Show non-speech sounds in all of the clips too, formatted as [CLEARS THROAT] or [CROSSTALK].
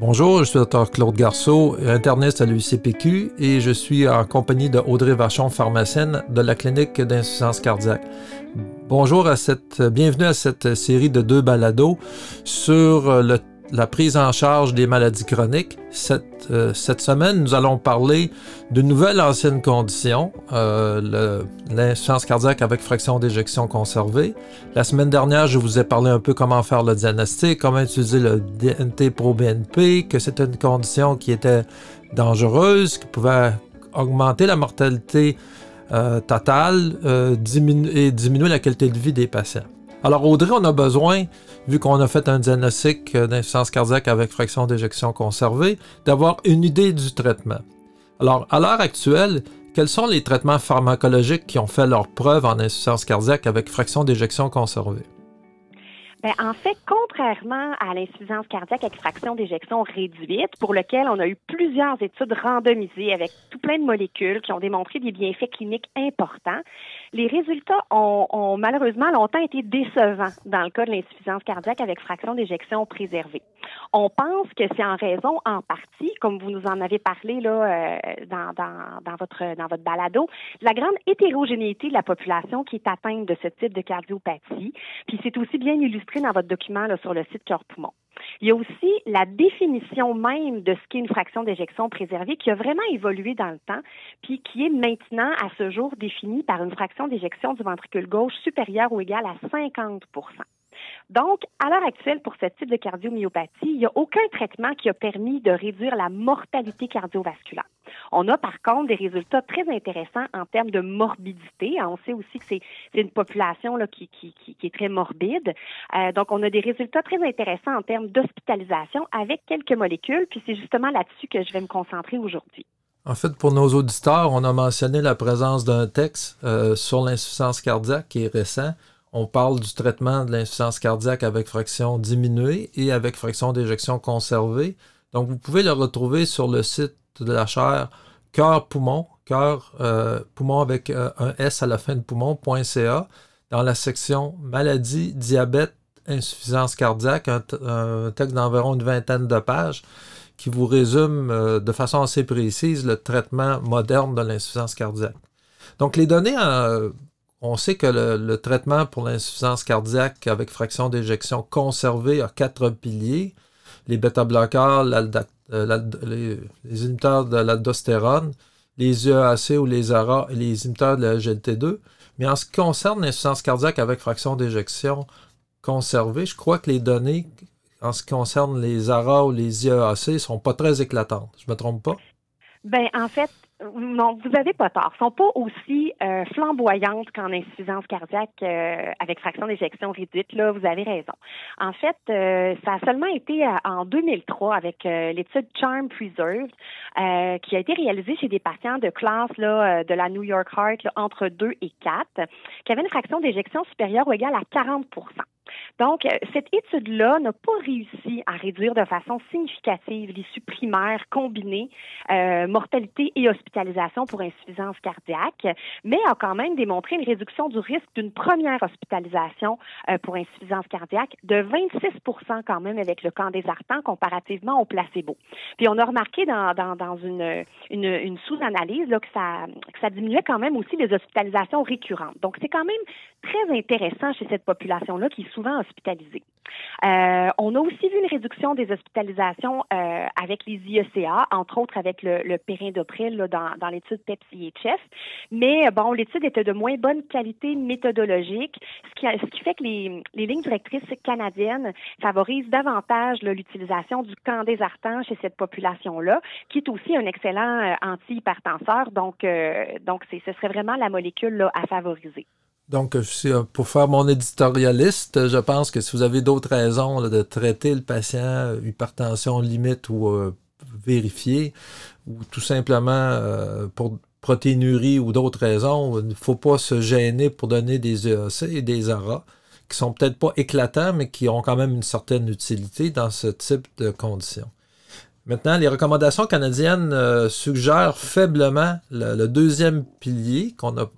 Bonjour, je suis Dr Claude Garceau, interniste à l'UCPQ et je suis en compagnie de Audrey Vachon, pharmacienne de la clinique d'insuffisance cardiaque. Bonjour à cette, bienvenue à cette série de deux balados sur le la prise en charge des maladies chroniques. Cette, euh, cette semaine, nous allons parler d'une nouvelle ancienne condition, euh, l'insuffisance cardiaque avec fraction d'éjection conservée. La semaine dernière, je vous ai parlé un peu comment faire le diagnostic, comment utiliser le DNT pro-BNP, que c'était une condition qui était dangereuse, qui pouvait augmenter la mortalité euh, totale et diminuer la qualité de vie des patients. Alors Audrey, on a besoin vu qu'on a fait un diagnostic d'insuffisance cardiaque avec fraction d'éjection conservée, d'avoir une idée du traitement. Alors, à l'heure actuelle, quels sont les traitements pharmacologiques qui ont fait leur preuve en insuffisance cardiaque avec fraction d'éjection conservée? Bien, en fait, contrairement à l'insuffisance cardiaque avec fraction d'éjection réduite, pour lequel on a eu plusieurs études randomisées avec tout plein de molécules qui ont démontré des bienfaits cliniques importants, les résultats ont, malheureusement longtemps été décevants dans le cas de l'insuffisance cardiaque avec fraction d'éjection préservée. On pense que c'est en raison, en partie, comme vous nous en avez parlé là euh, dans, dans, dans, votre dans votre balado, la grande hétérogénéité de la population qui est atteinte de ce type de cardiopathie. Puis c'est aussi bien illustré dans votre document sur le site Cœur-Poumon. Il y a aussi la définition même de ce qu'est une fraction d'éjection préservée qui a vraiment évolué dans le temps, puis qui est maintenant, à ce jour, définie par une fraction d'éjection du ventricule gauche supérieure ou égale à 50% donc, à l'heure actuelle, pour ce type de cardiomyopathie, il n'y a aucun traitement qui a permis de réduire la mortalité cardiovasculaire. On a par contre des résultats très intéressants en termes de morbidité. On sait aussi que c'est une population qui, est très morbide. Euh, donc, on a des résultats très intéressants en termes d'hospitalisation avec quelques molécules. Puis c'est justement là-dessus que je vais me concentrer aujourd'hui. En fait, pour nos auditeurs, on a mentionné la présence d'un texte euh, sur l'insuffisance cardiaque qui est récent on parle du traitement de l'insuffisance cardiaque avec fraction diminuée et avec fraction d'éjection conservée. Donc, vous pouvez le retrouver sur le site de la chaire cœur-poumon, cœur euh, poumon avec euh, un S à la fin de poumon.ca, dans la section maladie, diabète, insuffisance cardiaque, un, texte d'environ une vingtaine de pages qui vous résume euh, de façon assez précise le traitement moderne de l'insuffisance cardiaque. Donc, les données on sait que le, traitement pour l'insuffisance cardiaque avec fraction d'éjection conservée a quatre piliers. Les bêta-bloqueurs, euh, les, les, inhibiteurs de l'aldostérone, les UAC ou les ARA et les inhibiteurs de la GLT2. Mais en ce qui concerne l'insuffisance cardiaque avec fraction d'éjection conservée, je crois que les données en ce qui concerne les ARA ou les IEAC ne sont pas très éclatantes. Je me trompe pas? Ben, en fait, non, vous n'avez pas tort. Sont pas aussi euh, flamboyantes qu'en insuffisance cardiaque euh, avec fraction d'éjection réduite. Là, vous avez raison. En fait, euh, ça a seulement été en 2003 avec l'étude Charm Preserved qui a été réalisée chez des patients de classe là, de la New York Heart entre 2 et 4 qui avaient une fraction d'éjection supérieure ou égale à 40 donc, euh, cette étude-là n'a pas réussi à réduire de façon significative l'issue primaire combinée euh, mortalité et hospitalisation pour insuffisance cardiaque, mais a quand même démontré une réduction du risque d'une première hospitalisation euh, pour insuffisance cardiaque de 26% quand même avec le candésartan comparativement au placebo. Puis on a remarqué dans, dans, dans une, une, une sous-analyse que ça, que ça diminuait quand même aussi les hospitalisations récurrentes. Donc, c'est quand même très intéressant chez cette population-là qui est souvent hospitalisée. Euh, on a aussi vu une réduction des hospitalisations euh, avec les IECA, entre autres avec le, le périndopril dans, l'étude PEPS-IHF. Mais bon, l'étude était de moins bonne qualité méthodologique, ce qui, fait que les, lignes directrices canadiennes favorisent davantage l'utilisation du candésartan chez cette population-là, qui est aussi un excellent euh, antihypertenseur. Donc, donc ce serait vraiment la molécule là, à favoriser. Donc, pour faire mon éditorialiste, je pense que si vous avez d'autres raisons de traiter le patient euh, hypertension limite ou euh, vérifier, ou tout simplement euh, pour protéinurie ou d'autres raisons, il ne faut pas se gêner pour donner des EAC et des ARA qui sont peut-être pas éclatants, mais qui ont quand même une certaine utilité dans ce type de conditions. Maintenant, les recommandations canadiennes euh, suggèrent faiblement le, deuxième pilier qu'on a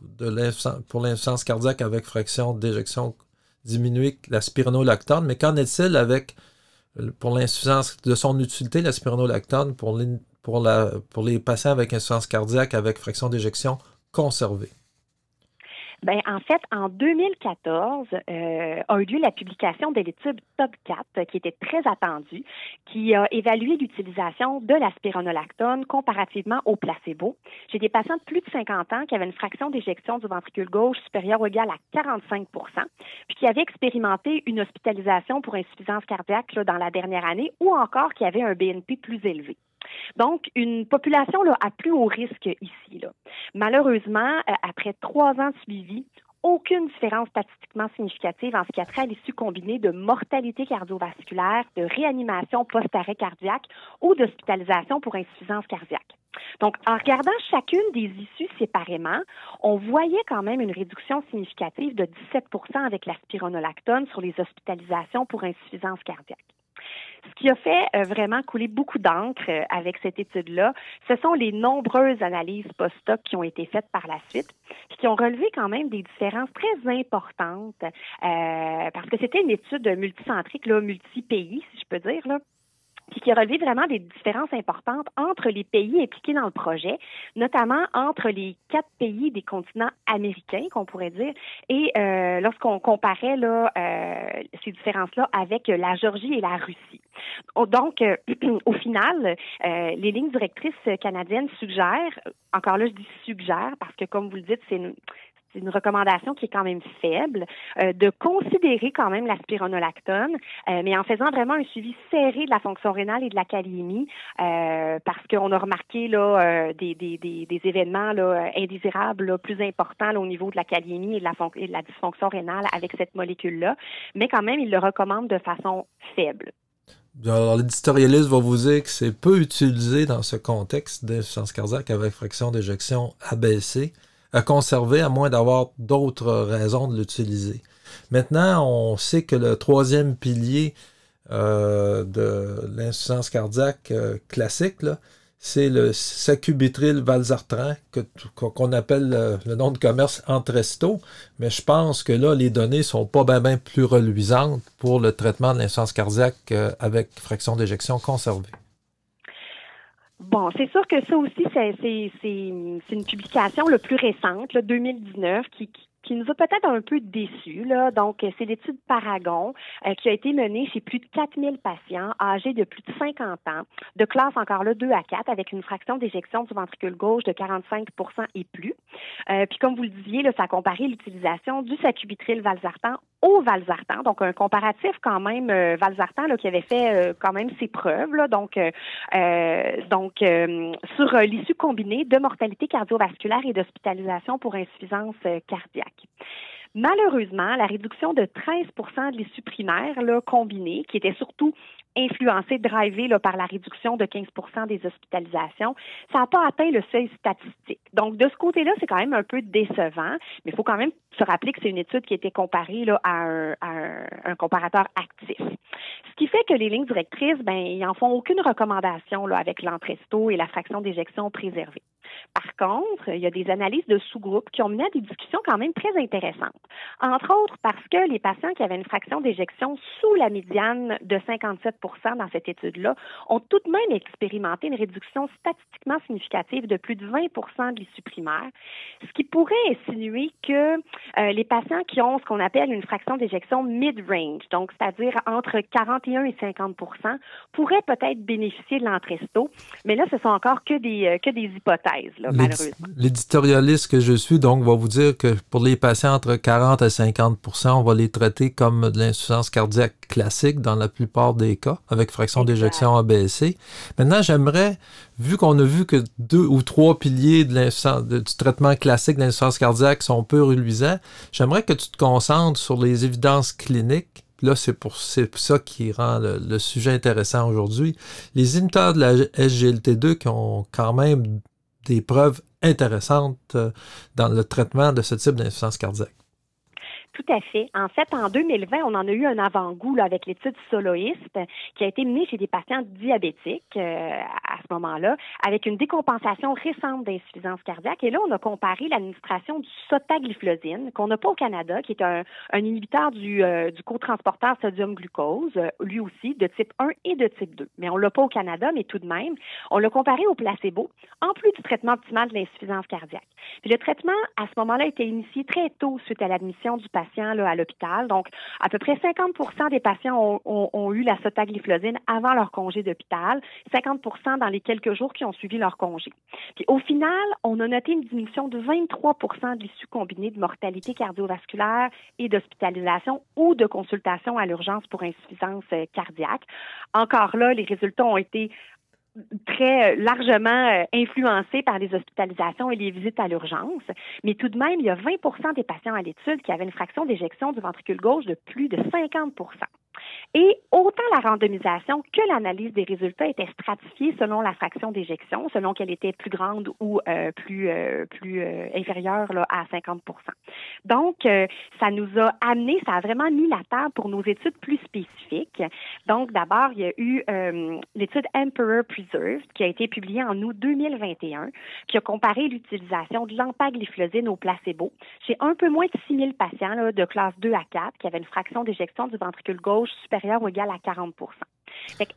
pour l'insuffisance cardiaque avec fraction d'éjection diminuée, la spironolactone. Mais qu'en est-il avec pour l'insuffisance de son utilité, la spironolactone, pour, pour les patients avec insuffisance cardiaque avec fraction d'éjection conservée? Ben, en fait, en 2014, euh, a eu lieu la publication de l'étude Top 4, qui était très attendue, qui a évalué l'utilisation de la spironolactone comparativement au placebo. J'ai des patients de plus de 50 ans qui avaient une fraction d'éjection du ventricule gauche supérieure ou égale à 45% puis qui avaient expérimenté une hospitalisation pour insuffisance cardiaque là, dans la dernière année ou encore qui avaient un BNP plus élevé. Donc, une population à plus haut risque ici. Malheureusement, euh, après trois ans de suivi, aucune différence statistiquement significative en ce qui a trait à l'issue combinée de mortalité cardiovasculaire, de réanimation post-arrêt cardiaque ou d'hospitalisation pour insuffisance cardiaque. Donc, en regardant chacune des issues séparément, on voyait quand même une réduction significative de 17% avec la spironolactone sur les hospitalisations pour insuffisance cardiaque. Ce qui a fait euh, vraiment couler beaucoup d'encre euh, avec cette étude-là, ce sont les nombreuses analyses post-hoc qui ont été faites par la suite, qui ont relevé quand même des différences très importantes, euh, parce que c'était une étude multicentrique, multi-pays, si je peux dire, là puis qui a relevé vraiment des différences importantes entre les pays impliqués dans le projet, notamment entre les quatre pays des continents américains, qu'on pourrait dire, et euh, lorsqu'on comparait là, euh, ces différences-là avec la Géorgie et la Russie. Donc, euh, [CLEARS THROAT] au final, les lignes directrices canadiennes suggèrent, encore là, je dis suggèrent, parce que comme vous le dites, c'est une, recommandation qui est quand même faible, euh, de considérer quand même la spironolactone, euh, mais en faisant vraiment un suivi serré de la fonction rénale et de la calémie, euh, parce qu'on a remarqué là des, événements indésirables plus importants au niveau de la calémie et de la, la dysfonction rénale avec cette molécule-là, mais quand même, il le recommande de façon faible. Alors, l'éditorialiste va vous dire que c'est peu utilisé dans ce contexte d'insuffisance cardiaque avec fraction d'éjection abaissée à conserver, à moins d'avoir d'autres raisons de l'utiliser. Maintenant, on sait que le troisième pilier euh, de l'insuffisance cardiaque euh, classique, c'est le sacubitril valsartan, qu'on appelle le, nom de commerce Entresto, mais je pense que là, les données sont pas bien plus reluisantes pour le traitement de l'insuffisance cardiaque euh, avec fraction d'éjection conservée. Bon, c'est sûr que ça aussi, c'est une publication le plus récente, le 2019, qui, qui qui nous a peut-être un peu déçus. Là. Donc, c'est l'étude Paragon euh, qui a été menée chez plus de 4000 patients âgés de plus de 50 ans, de classe encore là 2 à 4, avec une fraction d'éjection du ventricule gauche de 45% et plus. Euh, puis, comme vous le disiez, là, ça a comparé l'utilisation du sacubitril valsartan au valsartan, donc un comparatif quand même euh, valsartan là, qui avait fait euh, quand même ses preuves. Là, donc, donc sur l'issue combinée de mortalité cardiovasculaire et d'hospitalisation pour insuffisance cardiaque. Malheureusement, la réduction de 13 de l'issue primaire là, combinée, qui était surtout influencée, drivée là, par la réduction de 15% des hospitalisations, ça n'a pas atteint le seuil statistique. Donc, de ce côté-là, c'est quand même un peu décevant, mais il faut quand même se rappeler que c'est une étude qui été comparée à, un, comparateur actif. Ce qui fait que les lignes directrices, ben, ils n'en font aucune recommandation avec l'entresto et la fraction d'éjection préservée. Par contre, il y a des analyses de sous-groupes qui ont mené à des discussions quand même très intéressantes. Entre autres parce que les patients qui avaient une fraction d'éjection sous la médiane de 57% dans cette étude-là ont tout de même expérimenté une réduction statistiquement significative de plus de 20% de l'issue primaire, ce qui pourrait insinuer que euh, les patients qui ont ce qu'on appelle une fraction d'éjection mid-range, donc c'est-à-dire entre 41 et 50% pourraient peut-être bénéficier de l'entresto, mais là, ce sont encore que des, euh, que des hypothèses, malheureusement. L'éditorialiste que je suis, donc, va vous dire que pour les patients entre 40 et 50% on va les traiter comme de l'insuffisance cardiaque classique dans la plupart des cas, avec fraction d'éjection abaissée. Maintenant, j'aimerais, vu qu'on a vu que deux ou trois piliers de du traitement classique de l'insuffisance cardiaque sont peu reluisants, j'aimerais que tu te concentres sur les évidences cliniques là, c'est pour, ça qui rend le, sujet intéressant aujourd'hui. Les inhibiteurs de la SGLT2 qui ont quand même des preuves intéressantes euh, dans le traitement de ce type d'insuffisance cardiaque. Tout à fait. En fait, en 2020, on en a eu un avant-goût avec l'étude soloiste qui a été menée chez des patients diabétiques euh, à ce moment-là, avec une décompensation récente d'insuffisance cardiaque. Et là, on a comparé l'administration du sotagliflozine, qu'on n'a pas au Canada, qui est un, inhibiteur du, euh, du cotransporteur sodium-glucose, euh, lui aussi, de type 1 et de type 2. Mais on l'a pas au Canada, mais tout de même, on l'a comparé au placebo, en plus du traitement optimal de l'insuffisance cardiaque. Puis le traitement, à ce moment-là, a été initié très tôt suite à l'admission du patient à l'hôpital. Donc, à peu près 50% des patients ont, eu la sotagliflozine avant leur congé d'hôpital, 50% dans les quelques jours qui ont suivi leur congé. Puis au final, on a noté une diminution de 23% de l'issue combinée de mortalité cardiovasculaire et d'hospitalisation ou de consultation à l'urgence pour insuffisance euh, cardiaque. Encore là, les résultats ont été très euh, largement euh, influencés par les hospitalisations et les visites à l'urgence. Mais tout de même, il y a 20 des patients à l'étude qui avaient une fraction d'éjection du ventricule gauche de plus de 50 et autant la randomisation que l'analyse des résultats était stratifiée selon la fraction d'éjection, selon qu'elle était plus grande ou euh, plus euh, euh, inférieure à 50% Donc, ça nous a amené, ça a vraiment mis la table pour nos études plus spécifiques. Donc, d'abord, il y a eu l'étude Emperor Preserved qui a été publiée en août 2021, qui a comparé l'utilisation de l'empagliflozine au placebo chez un peu moins de 6 000 patients de classe 2 à 4 qui avaient une fraction d'éjection du ventricule gauche supérieure ou égale à 40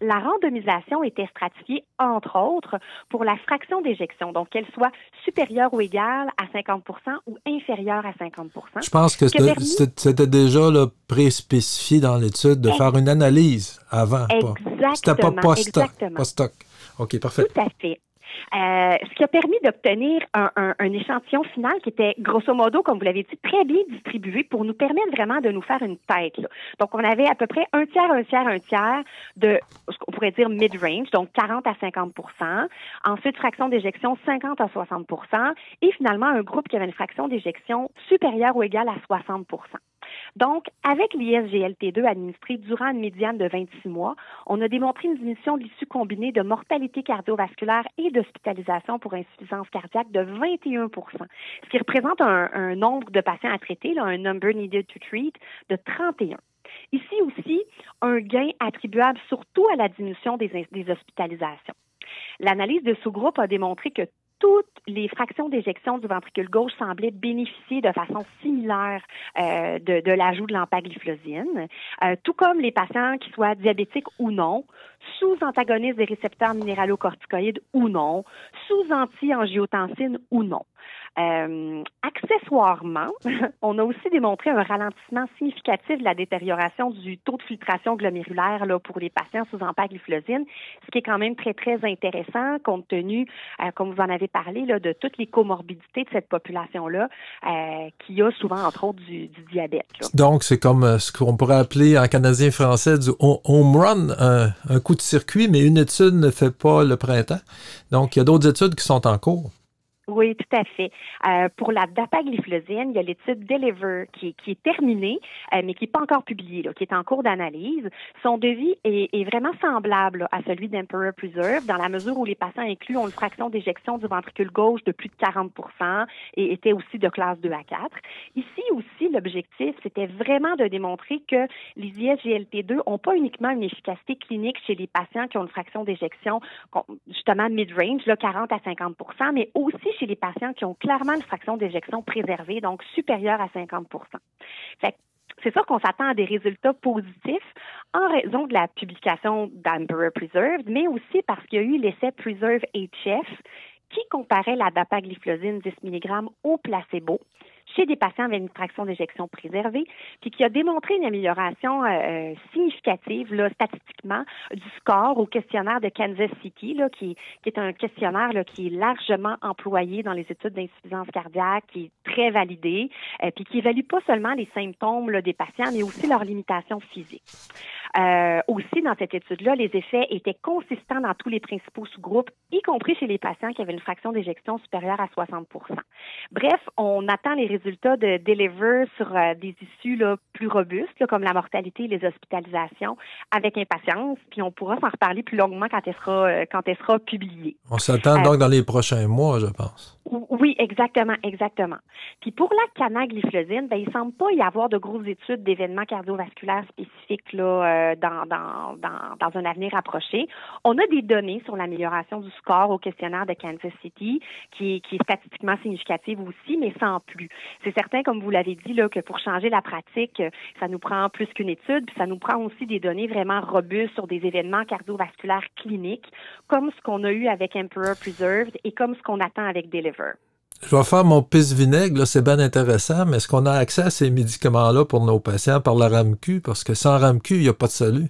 la randomisation était stratifiée, entre autres, pour la fraction d'éjection, donc qu'elle soit supérieure ou égale à 50% ou inférieure à 50% Je pense que c'était déjà préspécifié dans l'étude de faire une analyse avant. Exactement. C'était pas post-hoc. OK, parfait. Tout à fait. Euh, ce qui a permis d'obtenir un, échantillon final qui était grosso modo, comme vous l'avez dit, très bien distribué pour nous permettre vraiment de nous faire une tête. Donc, on avait à peu près un tiers, un tiers, un tiers de ce qu'on pourrait dire mid-range, donc 40 à 50% Ensuite, fraction d'éjection 50 à 60% et finalement un groupe qui avait une fraction d'éjection supérieure ou égale à 60 donc, avec l'ISGLT2 administré durant une médiane de 26 mois, on a démontré une diminution de l'issue combinée de mortalité cardiovasculaire et d'hospitalisation pour insuffisance cardiaque de 21% ce qui représente un, nombre de patients à traiter, un number needed to treat, de 31. Ici aussi, un gain attribuable surtout à la diminution des, des hospitalisations. L'analyse de sous-groupe a démontré que toutes les fractions d'éjection du ventricule gauche semblaient bénéficier de façon similaire euh, de, l'ajout de l'empagliflozine, euh, tout comme les patients qui soient diabétiques ou non, sous antagonistes des récepteurs minéralocorticoïdes ou non, sous anti-angiotensine ou non. Euh, accessoirement, [LAUGHS] on a aussi démontré un ralentissement significatif de la détérioration du taux de filtration glomérulaire pour les patients sous empagliflozine, ce qui est quand même très, très intéressant compte tenu, euh, comme vous en avez parlé, de toutes les comorbidités de cette population-là euh, qui a souvent, entre autres, du, diabète. Donc, c'est comme ce qu'on pourrait appeler en canadien français du home run, un, un coup de circuit, mais une étude ne fait pas le printemps. Donc, il y a d'autres études qui sont en cours. Oui, tout à fait. Euh, pour la dapagliflozine, il y a l'étude Deliver qui, est terminée, euh, mais qui n'est pas encore publiée, là, qui est en cours d'analyse. Son devis est vraiment semblable à celui d'Emperor Preserve, dans la mesure où les patients inclus ont une fraction d'éjection du ventricule gauche de plus de 40 et étaient aussi de classe 2 à 4. Ici aussi, l'objectif, c'était vraiment de démontrer que les ISGLT2 n'ont pas uniquement une efficacité clinique chez les patients qui ont une fraction d'éjection justement mid-range, 40 à 50 mais aussi chez les patients qui ont clairement une fraction d'éjection préservée, donc supérieure à 50 c'est sûr qu'on s'attend à des résultats positifs en raison de la publication d'Amber Preserved, mais aussi parce qu'il y a eu l'essai Preserve HF qui comparait la dapagliflozine 10 mg au placebo chez des patients avec une fraction d'éjection préservée, puis qui a démontré une amélioration euh, euh, significative là, statistiquement du score au questionnaire de Kansas City, là, qui, qui est un questionnaire là, qui est largement employé dans les études d'insuffisance cardiaque, qui est très validé, euh, puis qui évalue pas seulement les symptômes là, des patients, mais aussi leurs limitations physiques. Euh, aussi, dans cette étude-là, les effets étaient consistants dans tous les principaux sous-groupes, y compris chez les patients qui avaient une fraction d'éjection supérieure à 60% Bref, on attend les résultats de Deliver sur euh, des issues là, plus robustes, comme la mortalité et les hospitalisations, avec impatience, puis on pourra s'en reparler plus longuement quand elle sera, euh, quand elle sera publiée. On s'attend donc dans les prochains mois, je pense. Oui, exactement, exactement. Puis pour la canagliflozine, ben, il semble pas y avoir de grosses études d'événements cardiovasculaires spécifiques là, euh, dans, dans, dans, dans, un avenir approché. On a des données sur l'amélioration du score au questionnaire de Kansas City, qui, qui est statistiquement significative aussi, mais sans plus. C'est certain, comme vous l'avez dit, là, que pour changer la pratique, ça nous prend plus qu'une étude, puis ça nous prend aussi des données vraiment robustes sur des événements cardiovasculaires cliniques, comme ce qu'on a eu avec Emperor Preserved et comme ce qu'on attend avec Deliver. Je vais faire mon pisse vinaigre, c'est bien intéressant, mais est-ce qu'on a accès à ces médicaments-là pour nos patients par la RAMQ? Parce que sans RAMQ, il n'y a pas de salut.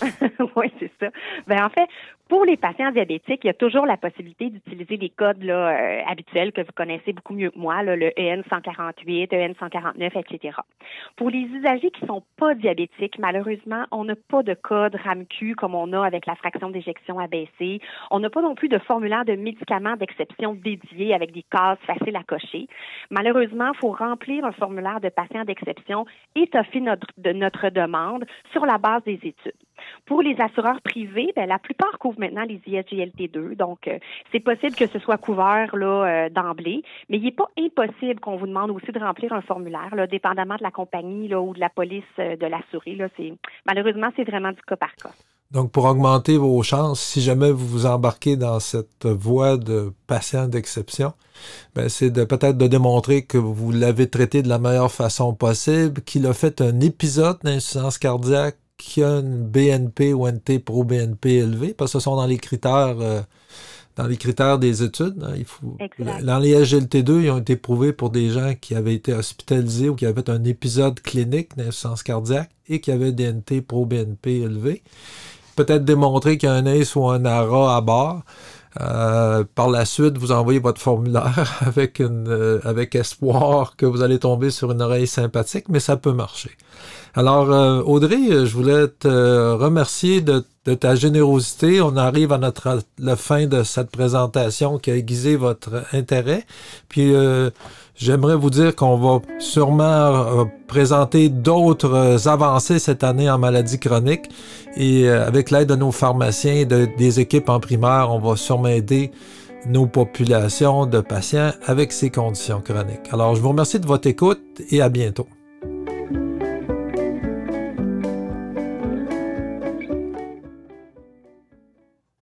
[LAUGHS] [LAUGHS] oui, c'est ça. Ben, en fait, pour les patients diabétiques, il y a toujours la possibilité d'utiliser les codes là, euh, habituels que vous connaissez beaucoup mieux que moi, là, le EN 148, EN 149, etc. Pour les usagers qui sont pas diabétiques, malheureusement, on n'a pas de code RAMQ comme on a avec la fraction d'éjection abaissée. On n'a pas non plus de formulaire de médicaments d'exception dédié avec des cases faciles à cocher. Malheureusement, il faut remplir un formulaire de patient d'exception, étoffer notre, notre demande sur la base des études. Pour les assureurs privés, ben, la plupart couvrent maintenant les ISGLT2, donc euh, c'est possible que ce soit couvert là euh, d'emblée, mais il n'est pas impossible qu'on vous demande aussi de remplir un formulaire, là, dépendamment de la compagnie là, ou de la police euh, de l'assuré. Malheureusement c'est vraiment du cas par cas. Donc, pour augmenter vos chances, si jamais vous vous embarquez dans cette voie de patient d'exception, ben c'est peut-être de démontrer que vous l'avez traité de la meilleure façon possible, qu'il a fait un épisode d'insuffisance cardiaque BNP ou NT pro BNP élevée, parce que ce sont dans les critères euh, dans les critères des études. Hein, il faut, dans les SGLT2, ils ont été prouvés pour des gens qui avaient été hospitalisés ou qui avaient un épisode clinique d'insuffisance cardiaque et qui avaient des NT pro BNP élevés. Peut-être démontrer qu'il y a un ACE ou un ARA à bord. Euh, par la suite, vous envoyez votre formulaire [LAUGHS] avec, euh, avec espoir que vous allez tomber sur une oreille sympathique, mais ça peut marcher. Alors, euh, Audrey, je voulais te remercier de, ta générosité. On arrive à notre la fin de cette présentation qui a aiguisé votre intérêt. Puis, J'aimerais vous dire qu'on va sûrement euh, présenter d'autres avancées cette année en maladie chronique et euh, avec l'aide de nos pharmaciens et des équipes en primaire, on va sûrement aider nos populations de patients avec ces conditions chroniques. Alors, je vous remercie de votre écoute et à bientôt.